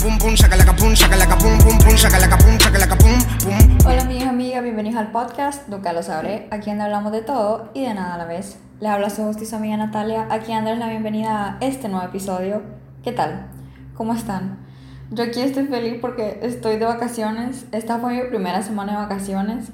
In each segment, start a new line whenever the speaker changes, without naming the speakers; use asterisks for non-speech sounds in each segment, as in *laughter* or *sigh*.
pum pum, shakalaka pum, shakalaka pum pum pum, shakalaka pum, shakalaka pum pum.
Hola y amigas, bienvenidos al podcast Nunca lo sabré, aquí donde hablamos de todo y de nada a la vez. Les habla su su amiga Natalia, aquí dándoles la bienvenida a este nuevo episodio. ¿Qué tal? ¿Cómo están? Yo aquí estoy feliz porque estoy de vacaciones, esta fue mi primera semana de vacaciones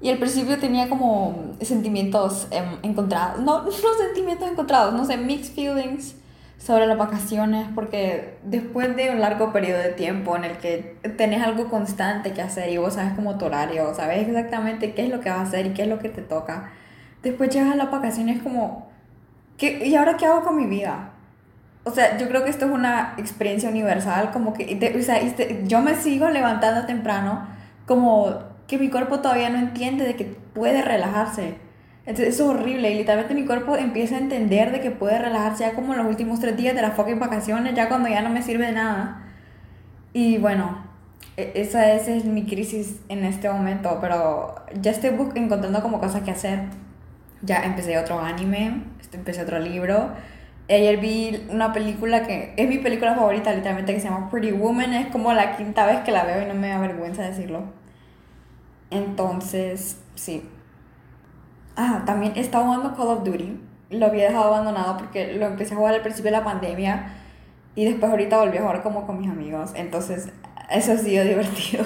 y al principio tenía como sentimientos em, encontrados, no, *laughs* no sentimientos encontrados, no sé, mixed feelings sobre las vacaciones, porque después de un largo periodo de tiempo en el que tenés algo constante que hacer y vos sabes como tu horario, sabes exactamente qué es lo que vas a hacer y qué es lo que te toca, después llegas a las vacaciones como, ¿qué, ¿y ahora qué hago con mi vida? O sea, yo creo que esto es una experiencia universal, como que, o sea, este, yo me sigo levantando temprano, como que mi cuerpo todavía no entiende de que puede relajarse entonces es horrible y literalmente mi cuerpo empieza a entender de que puede relajarse ya como los últimos tres días de las fucking vacaciones, ya cuando ya no me sirve de nada. Y bueno, e, esa, es mi crisis en este momento, pero ya estoy encontrando como cosas que hacer. Ya empecé otro anime, este, empecé otro libro. Ayer vi una película que es mi película favorita, literalmente, que se llama Pretty Woman. Es como la quinta vez que la veo y no me da vergüenza decirlo. Entonces, sí, Ah, también estaba jugando Call of Duty. Lo había dejado abandonado porque lo empecé a jugar al principio de la pandemia y después ahorita volví a jugar como con mis amigos. Entonces, eso ha sido *laughs* divertido.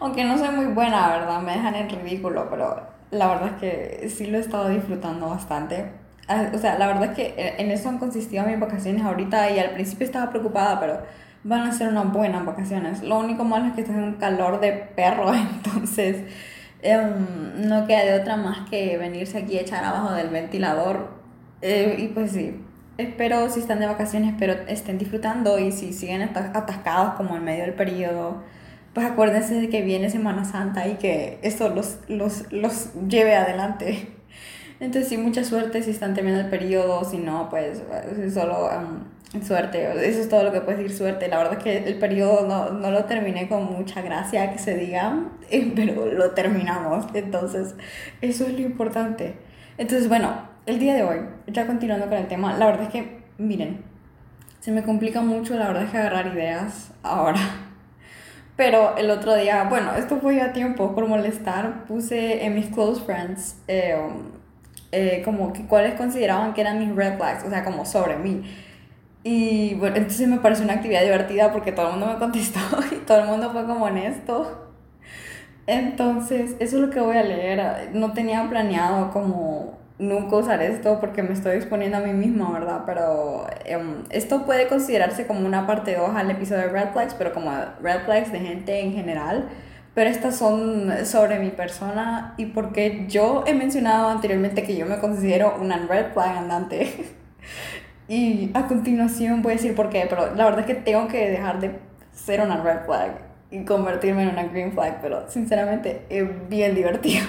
Aunque no soy muy buena, ¿verdad? Me dejan en ridículo, pero la verdad es que sí lo he estado disfrutando bastante. Ah, o sea, la verdad es que en eso han consistido mis vacaciones ahorita y al principio estaba preocupada, pero van a ser unas buenas vacaciones. Lo único malo es que está en un calor de perro, *laughs* entonces Em, no queda de otra más que venirse aquí a echar abajo del ventilador. Eh, y pues sí, espero si están de vacaciones, espero estén disfrutando y si siguen atascados como en medio del periodo, pues acuérdense de que viene Semana Santa y que esto los, los, los lleve adelante. *laughs* Entonces sí, mucha suerte si están terminando el periodo, si no, pues solo... Em, Suerte, eso es todo lo que puedes decir, suerte. La verdad es que el periodo no, no lo terminé con mucha gracia, que se diga, eh, pero lo terminamos. Entonces, eso es lo importante. Entonces, bueno, el día de hoy, ya continuando con el tema, la verdad es que, miren, se me complica mucho, la verdad es que agarrar ideas ahora. *laughs* Pero el otro día, bueno, esto fue ya tiempo por molestar, puse en mis close friends eh, eh, como que cuáles consideraban que eran mis red flags, o sea, como sobre mí. Y bueno, entonces me pareció una actividad divertida porque todo el mundo me contestó *laughs* y todo el mundo fue como honesto. Entonces, eso es lo que voy a leer. No tenía planeado como nunca usar esto porque me estoy exponiendo a mí misma, ¿verdad? Pero em, esto puede considerarse como una parte 2 al episodio de Red Flags, pero como Red Flags de gente en general. Pero estas son sobre mi persona y porque yo he mencionado anteriormente que yo me considero una red flag andante. *laughs* Y a continuación voy a decir por qué, pero la verdad es que tengo que dejar de ser una red flag y convertirme en una green flag, pero sinceramente es bien divertido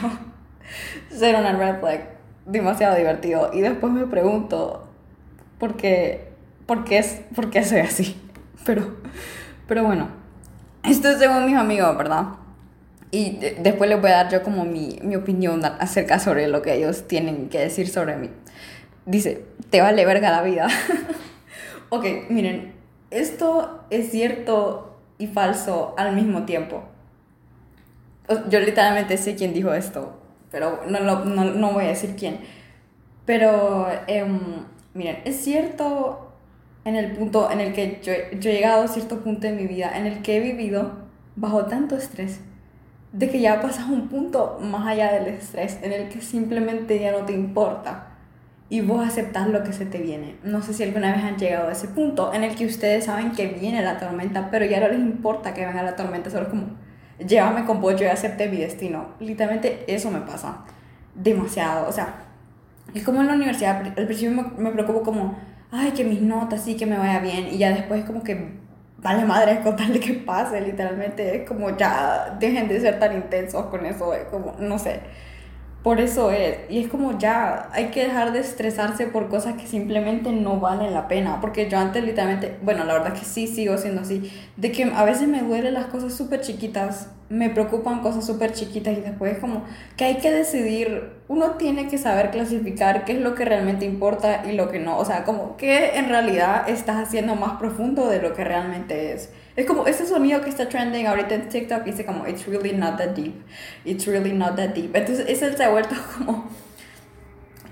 *laughs* ser una red flag, demasiado divertido. Y después me pregunto por qué, por qué, es, por qué soy así. *laughs* Pero, pero bueno, esto es según mis amigos, ¿verdad? Y después les voy a dar yo como mi, mi opinión acerca sobre lo que ellos tienen que decir sobre mí dice, te vale verga la vida. *laughs* ok, miren, esto es cierto y falso al mismo tiempo. Yo literalmente sé quién dijo esto, pero no, no, no voy a decir quién. Pero, em, miren, es cierto en el punto en el que yo, yo he llegado a cierto punto de mi vida en el que he vivido bajo tanto estrés de que ya pasas un punto más allá del estrés en el que simplemente ya no te importa y vos aceptas lo que se te viene. No sé si alguna vez han llegado a ese punto en el que ustedes saben que viene la tormenta, pero ya no les importa que venga la tormenta, solo como, llévame con vos, yo acepté mi destino. Literalmente eso me pasa demasiado. O sea, es como en la universidad, al principio me, me preocupo como, ay, que mis notas sí, que me vaya bien, y ya después como que vale madre contarle que pase, literalmente es como ya dejen de ser tan intensos con eso, es como, no sé por eso es. Y es como ya, hay que dejar de estresarse por cosas que simplemente no valen la pena. Porque yo antes literalmente, bueno, la verdad que sí sigo siendo así. De que a veces me duelen las cosas súper chiquitas. me preocupan cosas súper chiquitas y después es como que hay que decidir, uno tiene que saber clasificar qué es lo que realmente importa y lo que no, o sea, como que en realidad estás haciendo más profundo de lo que realmente es. Es como ese sonido que está trending ahorita en TikTok dice como it's really not that deep, it's really not that deep. Entonces ese se ha vuelto *laughs* como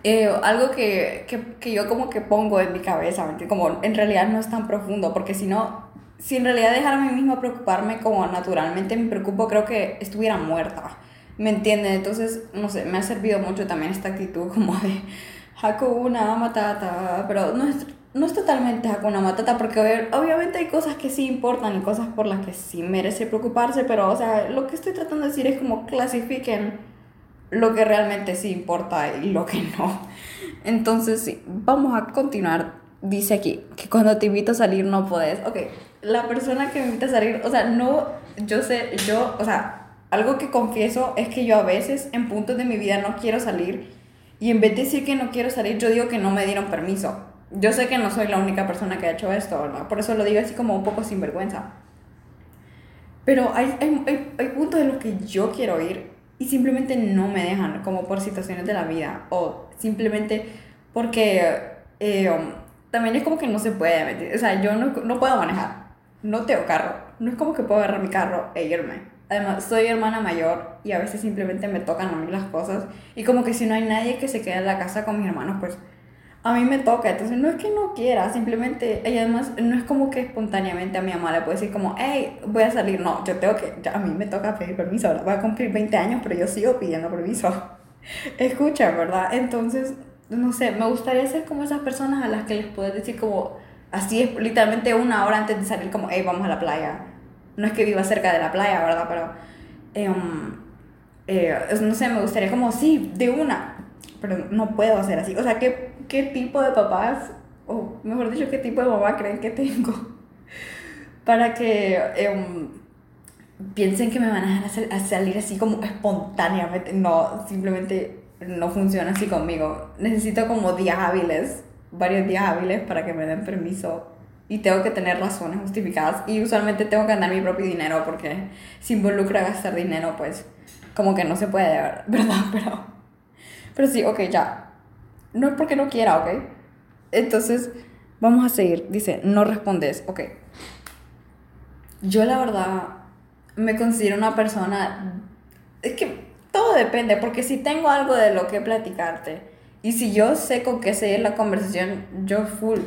eh, algo que, que, que, yo como que pongo en mi cabeza, como en realidad no es tan profundo, porque si no, si en realidad dejara a mí misma preocuparme como naturalmente me preocupo, creo que estuviera muerta, ¿me entienden? Entonces, no sé, me ha servido mucho también esta actitud como de Hakuna Matata, pero no es, no es totalmente Hakuna Matata, porque obviamente hay cosas que sí importan y cosas por las que sí merece preocuparse, pero, o sea, lo que estoy tratando de decir es como clasifiquen lo que realmente sí importa y lo que no. Entonces, sí, vamos a continuar. Dice aquí que cuando te invito a salir no puedes. Ok, la persona que me invita a salir, o sea, no, yo sé, yo, o sea, algo que confieso es que yo a veces en puntos de mi vida no quiero salir y en vez de decir que no quiero salir, yo digo que no me dieron permiso. Yo sé que no soy la única persona que ha hecho esto. Por eso lo digo así como un poco sin vergüenza. Pero hay, hay, hay, puntos en los que yo quiero ir y simplemente no me dejan, como por situaciones de la vida, o simplemente porque eh, um, también es como que no se puede, o sea, yo no, no puedo manejar, no tengo carro, no es como que puedo agarrar mi carro e irme. Además, soy hermana mayor y a veces simplemente me tocan a mí las cosas. Y como que si no hay nadie que se quede en la casa con mis hermanos, pues a mí me toca, entonces no es que no quiera, simplemente, y además no es como que espontáneamente a mi mamá le puede decir como, hey, voy a salir, no, yo tengo que, a mí me toca pedir permiso, voy a cumplir 20 años, pero yo sigo pidiendo permiso. *laughs* Escucha, ¿verdad? Entonces, no sé, me gustaría ser como esas personas a las que les puedes decir como, así es, literalmente una hora antes de salir como, hey, vamos a la playa. No es que viva cerca de la playa, ¿verdad? Pero, em, eh, no sé, me gustaría como, sí, de una, pero no puedo hacer así. O sea, ¿qué, qué tipo de papás, o mejor dicho, qué tipo de mamá creen que tengo? *laughs* Para que em, piensen que me van a dejar a salir así como espontáneamente. No, simplemente no funciona así conmigo. Necesito como días hábiles, varios días hábiles para que me den permiso. Y tengo que tener razones justificadas. Y usualmente tengo que ganar mi propio dinero porque si involucra gastar dinero, pues como que no se puede, ¿verdad? *laughs* Pero pero sí, ok, ya. No es porque no quiera, ok. Entonces, vamos a seguir. Dice, no respondes, ok. Yo la verdad me considero una persona... Es que todo depende, porque si tengo algo de lo que platicarte y si yo sé con qué seguir la conversación, yo full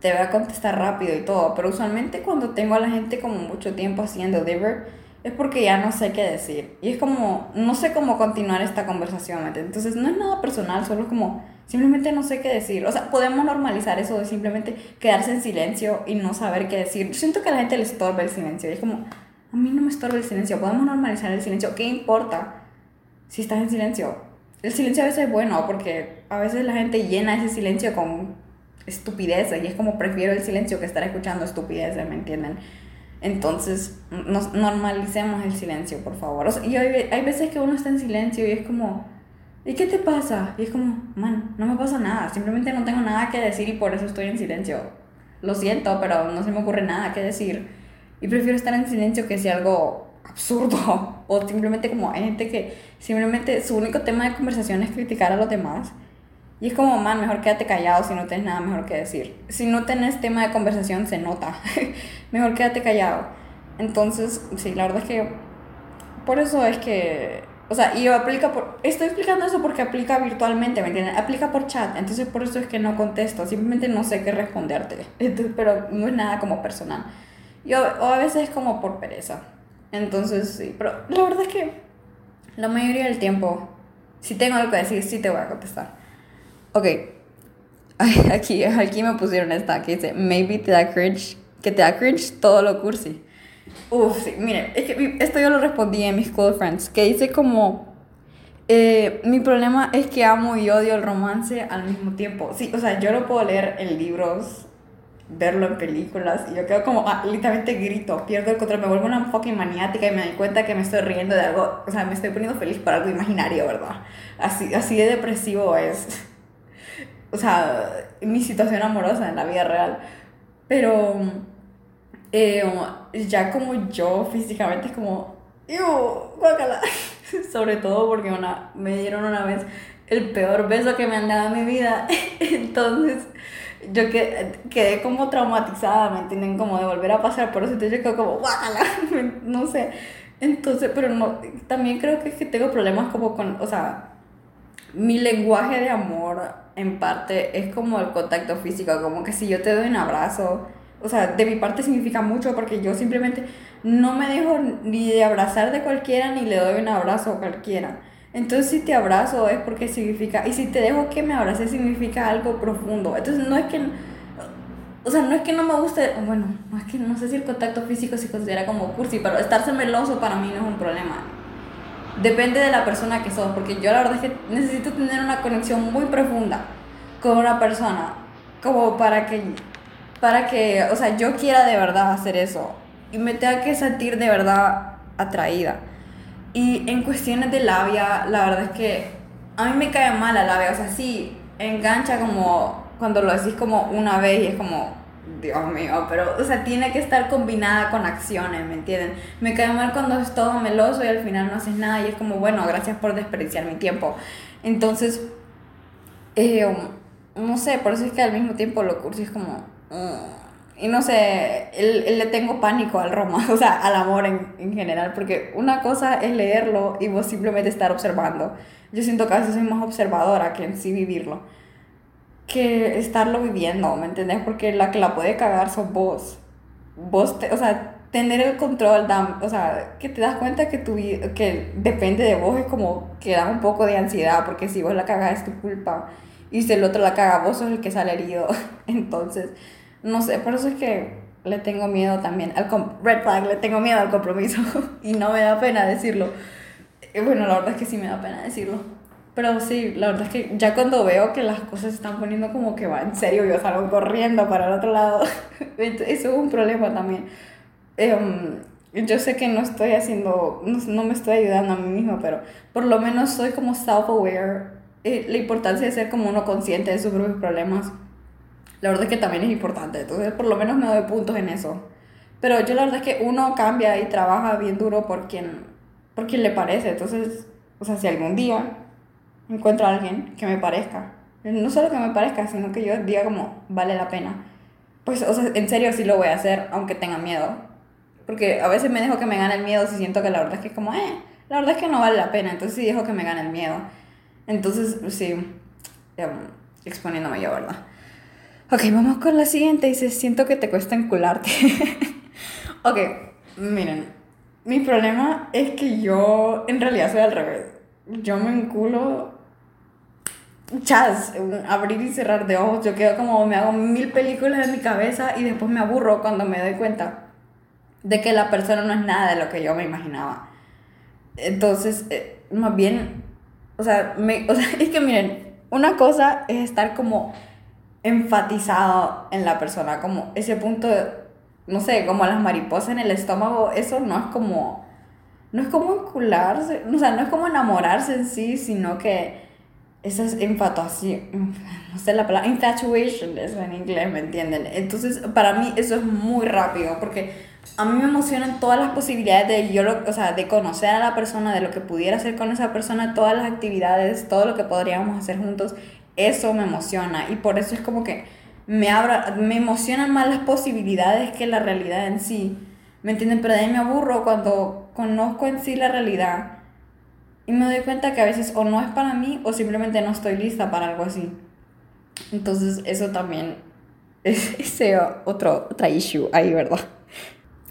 te voy a contestar rápido y todo. Pero usualmente cuando tengo a la gente como mucho tiempo haciendo deliver, es porque ya no sé qué decir. Y es como, no sé cómo continuar esta conversación, Entonces no es nada personal, solo como, simplemente no sé qué decir. O sea, podemos normalizar eso de simplemente quedarse en silencio y no saber qué decir. Yo siento que a la gente le estorba el silencio. Y es como, a mí no me estorba el silencio, podemos normalizar el silencio. ¿Qué importa si estás en silencio? El silencio a veces es bueno porque a veces la gente llena ese silencio con estupideces y es como prefiero el silencio que estar escuchando estupideces, ¿me entienden? Entonces, nos normalicemos el silencio, por favor. y hay, hay, veces que uno está en silencio y es como, ¿y qué te pasa? Y es como, man, no me pasa nada, simplemente no tengo nada que decir y por eso estoy en silencio. Lo siento, pero no se me ocurre nada que decir. Y prefiero estar en silencio que si algo absurdo. *laughs* O simplemente como hay gente que simplemente su único tema de conversación es criticar a los demás y es como, man, mejor quédate callado si no tienes nada mejor que decir. Si no tenés tema de conversación, se nota. *laughs* mejor quédate callado. Entonces, sí, la verdad es que por eso es que, o sea, y aplica por, estoy explicando eso porque aplica virtualmente, ¿me entiendes? Aplica por chat, entonces por eso es que no contesto, simplemente no sé qué responderte, *laughs* pero no es nada como personal. Yo, o a veces es como por pereza. Entonces, sí, pero la verdad es que la mayoría del tiempo, si tengo algo que decir, sí te voy a contestar. Ok. *laughs* Aquí, aquí me pusieron esta que dice, maybe te da cringe, que te da cringe todo lo cursi. Uf, sí, miren, es que esto yo lo respondí en mis school friends, que dice como, eh, mi problema es que amo y odio el romance al mismo tiempo. Sí, o sea, yo lo puedo leer en libros, verlo en películas, y yo quedo como, ah, literalmente grito, pierdo el control, me vuelvo una fucking maniática y me doy cuenta que me estoy riendo de algo, o sea, me estoy poniendo feliz por algo imaginario, ¿verdad? Así, así de depresivo es *laughs* o sea, mi situación amorosa en la vida real. Pero eh, ya como yo físicamente es como. Guácala. *laughs* Sobre todo porque una, me dieron una vez el peor beso que me han dado en mi vida. *laughs* Entonces, yo quedé, quedé como traumatizada, ¿me entienden? Como de volver a pasar por eso. Entonces yo quedo como, guácala. *laughs* No sé. Entonces, pero no, también creo que es que tengo problemas como con, o sea, mi lenguaje de amor en parte es como el contacto físico, como que si yo te doy un abrazo, o sea, de mi parte significa mucho porque yo simplemente no me dejo ni de abrazar de cualquiera ni le doy un abrazo a cualquiera. Entonces si te abrazo es porque significa, y si te dejo que me abraces significa algo profundo. Entonces no es que, o sea, no es que no me guste, bueno, no es que no sé si el contacto físico se considera como cursi, pero estarse meloso para mí no es un problema. Depende de la persona que sos, porque yo la verdad es que necesito tener una conexión muy profunda con una persona, como para que, para que, o sea, yo quiera de verdad hacer eso y me tenga que sentir de verdad atraída. Y en cuestiones de labia, la verdad es que a mí me cae mal la labia, o sea, sí, engancha como cuando lo decís como una vez y es como, Dios mío, pero, o sea, tiene que estar combinada con acciones, ¿me entienden? Me cae mal cuando es todo meloso y al final no haces nada y es como, bueno, gracias por desperdiciar mi tiempo. Entonces, eh, no sé, por eso es que al mismo tiempo lo cursi es como... Mm, y no sé, le tengo pánico al romance, *laughs* o sea, al amor en, en, general, porque una cosa es leerlo y vos simplemente estar observando. Yo siento que a veces soy más observadora que en sí vivirlo, que estarlo viviendo, ¿me entendés? Porque la que la puede cagar sos vos. Vos, te, o sea, tener el control, da, o sea, que te das cuenta que, tu, que depende de vos es como que da un poco de ansiedad, porque si vos la cagas es tu culpa y si el otro la caga, vos sos el que sale herido. *laughs* Entonces no sé, por eso es que le tengo miedo también al red flag, le tengo miedo al compromiso *laughs* y no me da pena decirlo. Bueno, la verdad es que sí me da pena decirlo. Pero sí, la verdad es que ya cuando veo que las cosas se están poniendo como que va en serio, yo salgo corriendo para el otro lado. *laughs* Eso es un problema también. Em, yo sé que no estoy haciendo, no, no, me estoy ayudando a mí misma, pero por lo menos soy como self-aware. Eh, la importancia de ser como uno consciente de sus propios problemas la verdad es que también es importante. Entonces, por lo menos me doy puntos en eso. Pero yo la verdad es que uno cambia y trabaja bien duro por quien, por quien le parece. Entonces, o sea, si algún día encuentro a alguien que me parezca, no solo que me parezca, sino que yo diga como, vale la pena. Pues, o sea, en serio sí lo voy a hacer, aunque tenga miedo. Porque a veces me dejo que me gane el miedo si siento que la verdad es que es como, eh, la verdad es que no vale la pena. Entonces sí dejo que me gane el miedo. Entonces, sí, em, exponiéndome yo, ¿verdad? Ok, vamos con la siguiente. Dice, siento que te cuesta encularte. *laughs* ok, miren, mi problema es que yo en realidad soy al revés. Yo me enculo chas, abrir y cerrar de ojos. Yo quedo como, me hago mil películas en mi cabeza y después me aburro cuando me doy cuenta de que la persona no es nada de lo que yo me imaginaba. Entonces, eh, más bien, o sea, me, *laughs* o sea, es que miren, una cosa es estar como enfatizado en la persona, como ese punto, no sé, como las mariposas en el estómago, eso no es como, no es como encularse, o sea, no es como enamorarse en sí, sino que esa es infatuación, *laughs* no sé la palabra, infatuation es en inglés, ¿me entienden? Entonces, para mí eso es muy rápido, porque a mí me emocionan todas las posibilidades de yo, o sea, de conocer a la persona, de lo que pudiera hacer con esa persona, todas las actividades, todo lo que podríamos hacer juntos eso me emociona y por eso es como que me, abra, me emocionan más las posibilidades que la realidad en sí. ¿Me entienden? Pero de ahí me aburro cuando conozco en sí la realidad y me doy cuenta que a veces o no es para mí o simplemente no estoy lista para algo así. Entonces eso también es *laughs* ese otro, otra issue ahí, ¿verdad?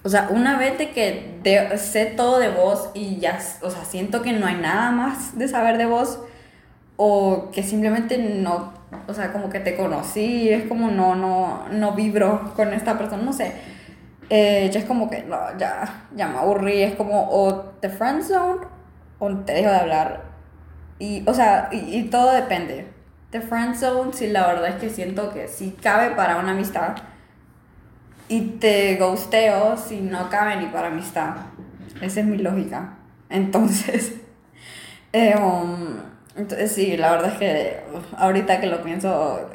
O sea, una vez de que sé todo de vos y ya, o sea, siento que no hay nada más de saber de vos, o que simplemente no, o sea, como que te conocí, es como no, no, no vibro con esta persona, no sé. Eh, ya es como que, no, ya, ya me aburrí, es como o te friend zone o te dejo de hablar. Y, o sea, y, todo depende. The friend zone, sí, la verdad es que siento que sí cabe para una amistad. Y te ghosteo si no cabe ni para amistad. Esa es mi lógica. Entonces, *laughs* eh, um, entonces sí, la verdad es que ahorita que lo pienso,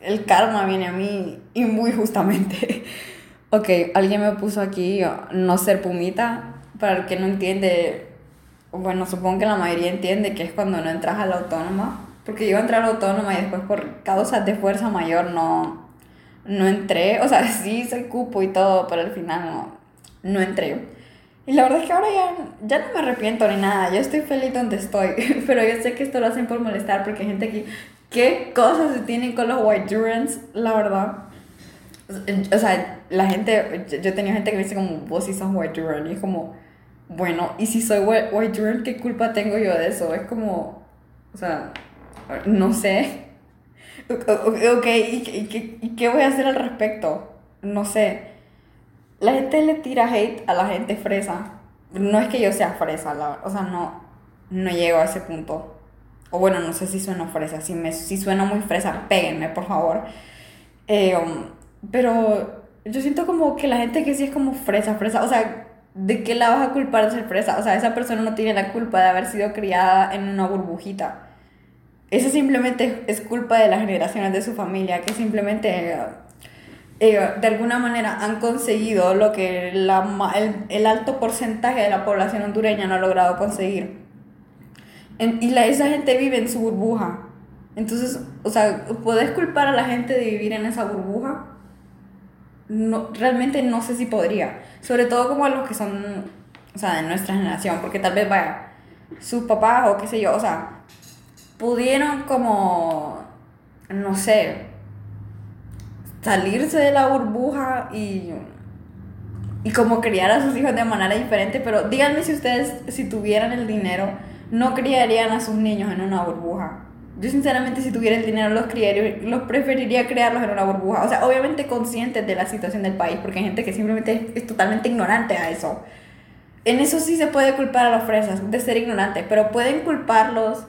el karma viene a mí y muy justamente. *laughs* ok, alguien me puso aquí no ser pumita. para el que no entiende, bueno, supongo que la mayoría entiende que es cuando no entras a la autónoma, porque yo entré a la autónoma y después por causas de fuerza mayor no, no entré, o sea, *laughs* sí se cupo y todo, pero al final no, no entré. Y la verdad es que ahora ya, ya no me arrepiento ni nada, yo estoy feliz donde estoy, *laughs* pero yo sé que esto lo hacen por molestar porque hay gente aquí, ¿qué cosas se tienen con los white durants? La verdad. O sea, la gente, yo, tenía gente que me dice como, vos sí sos white durant, y es como, bueno, y si soy white, durant, ¿qué culpa tengo yo de eso? Es como, o sea, no sé. *laughs* Ok, ¿y, qué, ¿y qué voy a hacer al respecto? No sé. La gente le tira hate a la gente fresa. No es que yo sea fresa, la, o sea, no, no llego a ese punto. O bueno, no sé si sueno fresa. Si, me, si sueno muy fresa, péguenme, por favor. Eh, um, pero yo siento como que la gente que sí es como fresa, fresa, o sea, ¿de qué la vas a culpar de ser fresa? O sea, esa persona no tiene la culpa de haber sido criada en una burbujita. Eso simplemente es culpa de las generaciones de su familia, que simplemente eh, de alguna manera han conseguido lo que la, el, alto porcentaje de la población hondureña no ha logrado conseguir. y la, esa gente vive en su burbuja. Entonces, o sea, ¿puedes culpar a la gente de vivir en esa burbuja? No, realmente no sé si podría. Sobre todo como a los que son, o sea, de nuestra generación, porque tal vez, vaya, sus papás o qué sé yo, o sea, pudieron como, no sé, salirse de la burbuja y, y como criar a sus hijos de manera diferente, pero díganme si ustedes, si tuvieran el dinero, no criarían a sus niños en una burbuja. Yo sinceramente si tuviera el dinero los, criaría, los preferiría crearlos en una burbuja. O sea, obviamente conscientes de la situación del país, porque hay gente que simplemente es, totalmente ignorante a eso. En eso sí se puede culpar a los fresas de ser ignorantes, pero pueden culparlos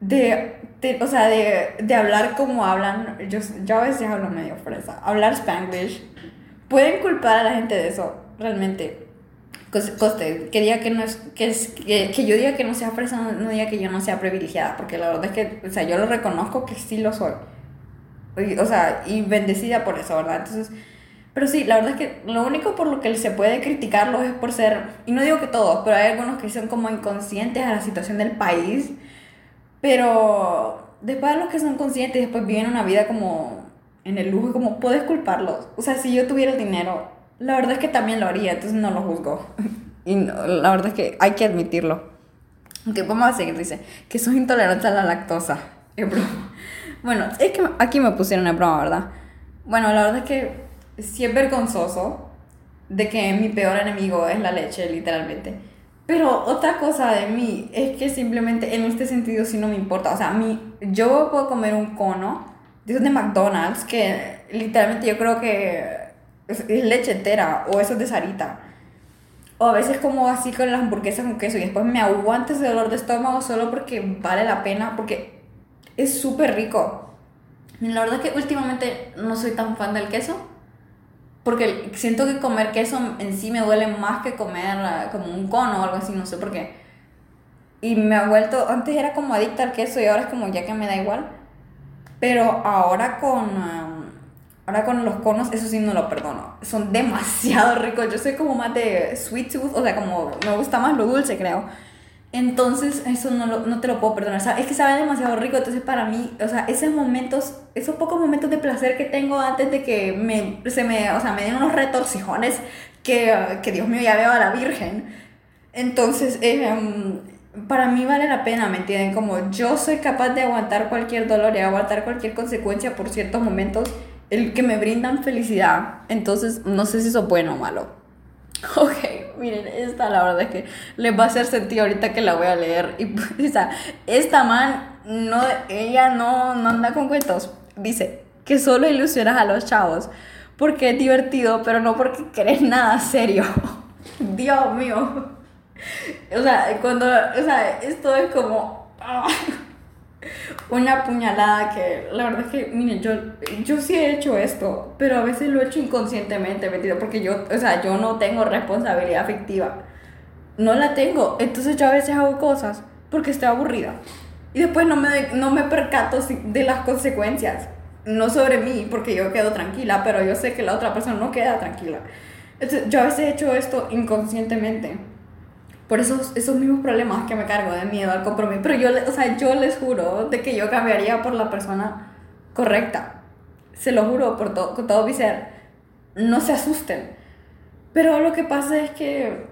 de, o sea, de, de, hablar como hablan, yo, yo a veces hablo medio fresa, hablar spanglish, pueden culpar a la gente de eso, realmente. Coste, que que no es, que, es, que, que, yo diga que no sea fresa, no, diga que yo no sea privilegiada, porque la verdad es que, o sea, yo lo reconozco que sí lo soy. O sea, y bendecida por eso, ¿verdad? Entonces, pero sí, la verdad es que lo único por lo que se puede criticarlos es por ser, y no digo que todos, pero hay algunos que son como inconscientes a la situación del país pero después de los que son conscientes, después viven una vida como en el lujo, como puedes culparlos. O sea, si yo tuviera el dinero, la verdad es que también lo haría, entonces no lo juzgo. *laughs* y la verdad es que hay que admitirlo. Ok, vamos a seguir, dice, que sos intolerante a la lactosa. *laughs* Bueno, es que aquí me pusieron en broma, ¿verdad? Bueno, la verdad es que sí es vergonzoso de que mi peor enemigo es la leche, literalmente. Pero otra cosa de mí es que simplemente en este sentido sí no me importa. O sea, mí, yo puedo comer un cono de esos de McDonald's que literalmente yo creo que es, es leche entera o eso es de Sarita. O a veces como así con las hamburguesas con queso y después me aguanto ese dolor de estómago solo porque vale la pena, porque es súper rico. La verdad es que últimamente no soy tan fan del queso porque siento que comer queso en sí me duele más que comer ah, como un cono o algo así, no sé por qué. Y me ha vuelto, antes era como adicta al queso y ahora es como ya que me da igual. Pero ahora con, ahora con los conos, eso sí no lo perdono. Son demasiado ricos. Yo soy como más de sweet tooth, o sea, como me gusta más lo dulce, creo. Entonces, eso no, lo, no te lo puedo perdonar. O sea, es que sabe demasiado rico. Entonces, para mí, o sea, esos momentos, esos pocos momentos de placer que tengo antes de que me, se me, o sea, me den unos retorcijones que, que Dios mío, ya veo a la Virgen. Entonces, eh, para mí vale la pena, ¿me entienden? Como yo soy capaz de aguantar cualquier dolor y aguantar cualquier consecuencia por ciertos momentos el que me brindan felicidad. Entonces, no sé si eso es bueno o malo. *laughs* Ok, miren, esta la verdad es que les va a hacer sentido ahorita que la voy a leer. Y, *laughs* o sea, esta man, no, ella no, no anda con cuentos. Dice que solo ilusionas a los chavos porque es divertido, pero no porque querés nada serio. *laughs* Dios mío. O sea, cuando, o sea, esto es como... Una puñalada que la verdad es que, miren, yo, yo sí he hecho esto, pero a veces lo he hecho inconscientemente, ¿me Porque yo, o sea, yo no tengo responsabilidad afectiva. No la tengo. Entonces yo a veces hago cosas porque estoy aburrida. Y después no me, no me percato de las consecuencias. No sobre mí, porque yo quedo tranquila, pero yo sé que la otra persona no queda tranquila. Entonces, yo a veces he hecho esto inconscientemente. Por esos, esos mismos problemas que me cargo de miedo al compromiso. Pero yo, o sea, yo les juro de que yo cambiaría por la persona correcta. Se lo juro por todo, con todo mi ser. No se asusten. Pero lo que pasa es que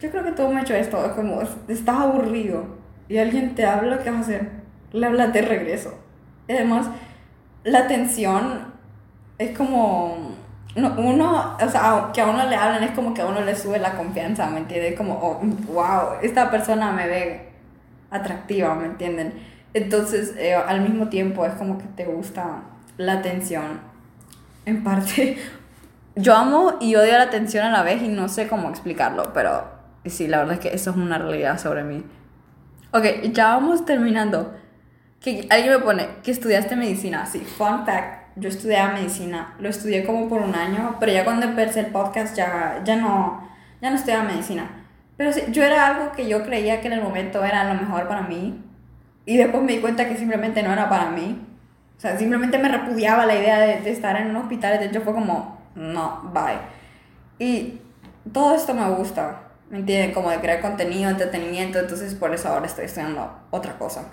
yo creo que todo me ha hecho esto. Como estás aburrido y alguien te habla, ¿qué vas a hacer? Le hablas de regreso. Y además, la atención es como uno, o sea, que a uno le hablan es como que a uno le sube la confianza, ¿me entiendes? Como, oh, wow, esta persona me ve atractiva, ¿me entienden? Entonces, eh, al mismo tiempo es como que te gusta la atención. En parte, *laughs* yo amo y odio la atención a la vez y no sé cómo explicarlo, pero sí, la verdad es que eso es una realidad sobre mí. Ok, ya vamos terminando. Que alguien me pone que estudiaste medicina. Sí, fun fact yo estudié medicina, lo estudié como por un año, pero ya cuando empecé el podcast ya, ya, no, ya no estudiaba medicina. Pero sí, yo era algo que yo creía que en el momento era lo mejor para mí y después me di cuenta que simplemente no era para mí. O sea, simplemente me repudiaba la idea de, de estar en un hospital, de hecho fue como, no, bye. Y todo esto me gusta, ¿me entienden? Como de crear contenido, entretenimiento, entonces por eso ahora estoy estudiando otra cosa.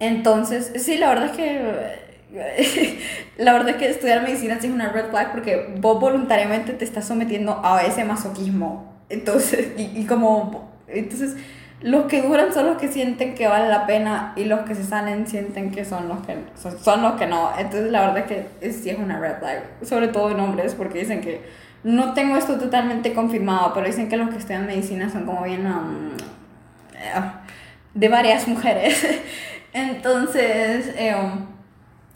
Entonces, sí, la verdad es que *laughs* la verdad es que estudiar medicina sí es una red flag porque vos voluntariamente te estás sometiendo a ese masoquismo. Entonces, *laughs* y, como, entonces, los que duran son los que sienten que vale la pena y los que se salen sienten que son los que, son, los que no. Entonces, la verdad es que sí es una red flag, sobre todo en hombres, porque dicen que, no tengo esto totalmente confirmado, pero dicen que los que estudian medicina son como bien um, eh, de varias mujeres. *laughs* Entonces, eh, um,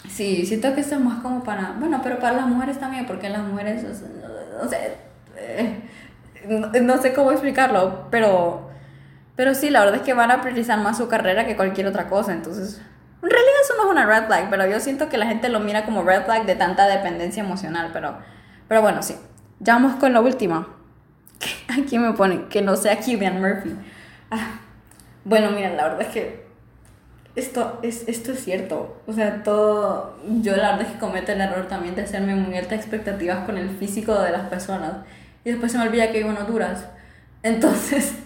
Sí, siento que esto es más como para, bueno, pero para las mujeres también, porque las mujeres, no sé, eh, no, sé cómo explicarlo, pero, pero sí, la verdad es que van a priorizar más su carrera que cualquier otra cosa, entonces, en realidad eso no es una red flag, pero yo siento que la gente lo mira como red flag de tanta dependencia emocional, pero, pero bueno, sí. Ya vamos con la última. *laughs* Aquí me pone que no sea Killian Murphy. Ah, bueno, mira, la verdad es que esto es, esto es cierto. O sea, todo. Yo la verdad es que cometo el error también de hacerme muy altas expectativas con el físico de las personas. Y después se me olvida que hay unos duras. Entonces. *laughs*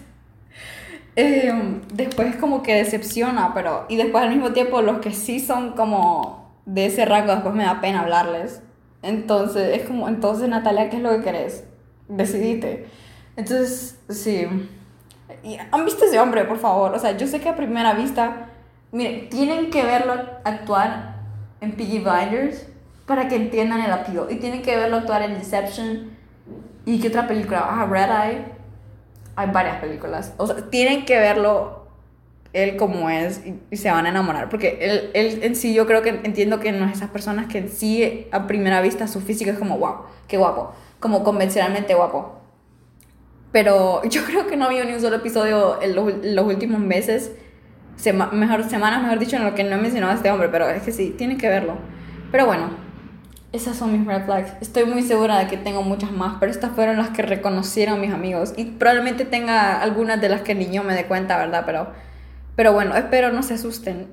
Eh, después como que decepciona, pero. Y después al mismo tiempo, los que sí son como de ese rango, después me da pena hablarles. Entonces, es como. Entonces, Natalia, ¿qué es lo que querés? Decidite. Entonces, sí. ¿Han visto ese hombre, por favor? O sea, yo sé que a primera vista Miren, tienen que verlo actuar en Piggy Blinders para que entiendan el appeal. Y tienen que verlo actuar en Deception. ¿Y qué otra película? Ah, Red Eye. Hay varias películas. O sea, tienen que verlo él como es y, se van a enamorar. Porque él, él, en sí, yo creo que entiendo que no es esas personas que en sí, a primera vista, su físico es como, wow, qué guapo. Como convencionalmente guapo. Pero yo creo que no había ni un solo episodio en los, los últimos meses mejor, semanas, mejor dicho, en lo que no he mencionado a este hombre, pero es que sí, tienen que verlo. Pero bueno, esas son mis red flags. Estoy muy segura de que tengo muchas más, pero estas fueron las que reconocieron mis amigos. Y probablemente tenga algunas de las que ni yo me dé cuenta, ¿verdad? Pero, pero bueno, espero no se asusten.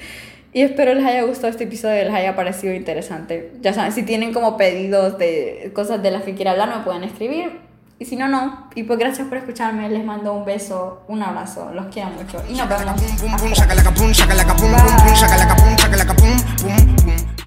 *laughs* y espero les haya gustado este episodio les haya parecido interesante. Ya saben, si tienen como pedidos de cosas de las que quiera hablar, me pueden escribir. Y si no, no. Y pues gracias por escucharme. Les mando un beso, un abrazo. Los quiero mucho. Y nos vemos.